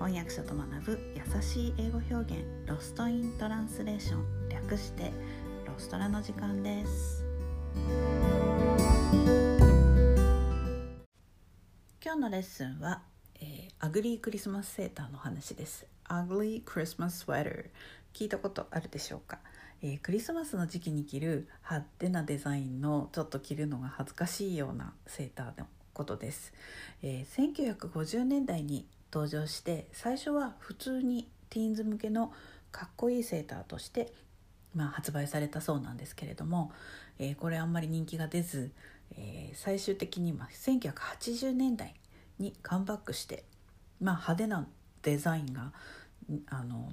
翻訳者と学ぶ優しい英語表現ロストイントランスレーション略してロストラの時間です。今日のレッスンは、えー、アグリークリスマスセーターの話です。Ugly Christmas Sweater 聞いたことあるでしょうか、えー、クリスマスの時期に着る派手なデザインのちょっと着るのが恥ずかしいようなセーターのことです、えー、1950年代に登場して最初は普通にティーンズ向けのかっこいいセーターとして、まあ、発売されたそうなんですけれども、えー、これあんまり人気が出ず、えー、最終的に1980年代にカムバックして、まあ、派手なデザインがあの、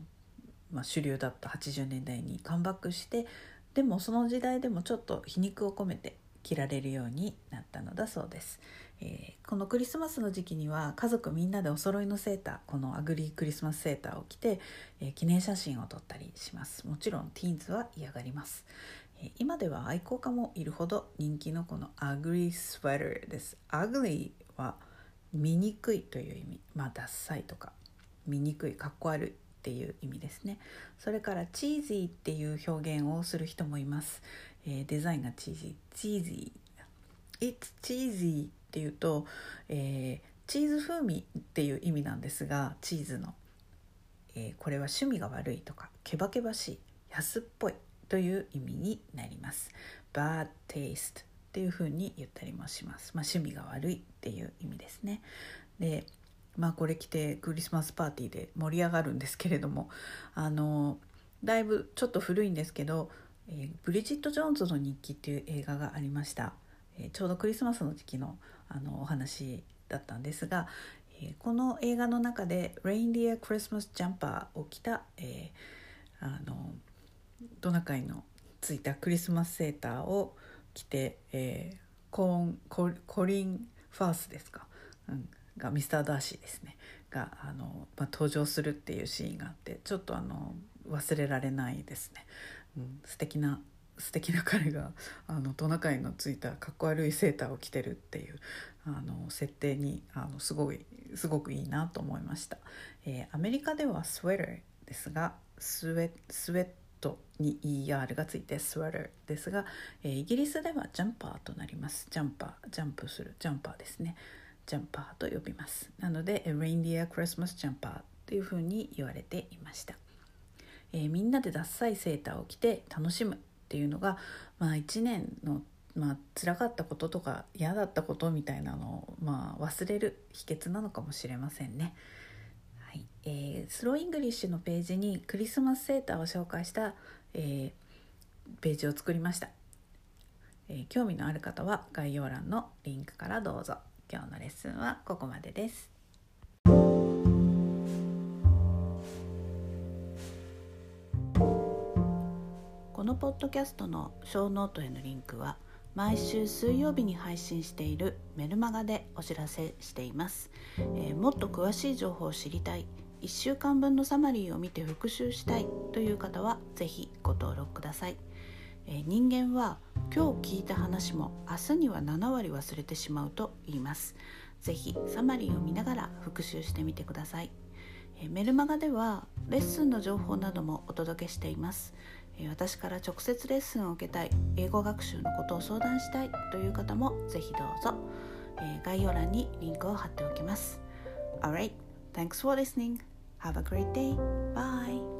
まあ、主流だった80年代にカムバックしてでもその時代でもちょっと皮肉を込めて着られるようになったのだそうです。えー、このクリスマスの時期には家族みんなでお揃いのセーターこの ugly Christmas sweater を着て、えー、記念写真を撮ったりします。もちろんティーンズは嫌がります、えー、今では愛好家もいるほど人気のこの ugly sweater です。 ugly は醜いという意味。まあダッサいとか醜いかっこ悪い。っていう意味ですねそれから cheesy っていう表現をする人もいます、えー、デザインがチーズィーチーズィー It's cheesy っていうと、えー、チーズ風味っていう意味なんですがチーズの、えー、これは趣味が悪いとかケバケバしい安っぽいという意味になります。bad taste っていう風に言ったりもします。まあ、趣味が悪いっていう意味ですね。でまあこれ着てクリスマスパーティーで盛り上がるんですけれどもあのだいぶちょっと古いんですけど「えー、ブリジット・ジョーンズの日記」っていう映画がありました。えちょうどクリスマスの時期のあのお話だったんですが、えこの映画の中で「レインディア・クリスマス・ジャンパー」を着た、えー、あのトナカイのついたクリスマスセーターを着て、えー、コーンココリン・ファースですか、うん、がミスター・ダーシーですね。があの、まあ、登場するっていうシーンがあってちょっとあの忘れられないですね、うん、素敵な素敵な彼があのトナカイのついたかっこ悪いセーターを着てるっていうあの設定にあのすごいすごくいいなと思いました、えー、アメリカではスウェッターですがスウェスウェットに ER がついてスウェッターですが、えー、イギリスではジャンパーとなります。ジャンパージャンプするジャンパーですね。jumper と呼びます。なので reindeer Christmas jumper というふうに言われていました、えー、みんなでダッサいセーターを着て楽しむっていうのが、まあ、1年の、まあ辛かったこととか嫌だったことみたいなのを、まあ、忘れる秘訣なのかもしれませんね。はい。えー、 Slow English のページにクリスマスセーターを紹介した、えー、ページを作りました、えー、興味のある方は概要欄のリンクからどうぞ。今日のレッスンはここまでです。このポッドキャストのショーノートへのリンクは毎週水曜日に配信しているメルマガでお知らせしています、えー、もっと詳しい情報を知りたい。1週間分のサマリーを見て復習したいという方は是非ご登録ください、えー、人間は今日聞いた話も明日には7割忘れてしまうと言います是非サマリーを見ながら復習してみてくださいメルマガではレッスンの情報などもお届けしています私から直接レッスンを受けたい英語学習のことを相談したいという方もぜひどうぞ、え概要欄にリンクを貼っておきます Alright, thanks for listening. Have a great day. Bye.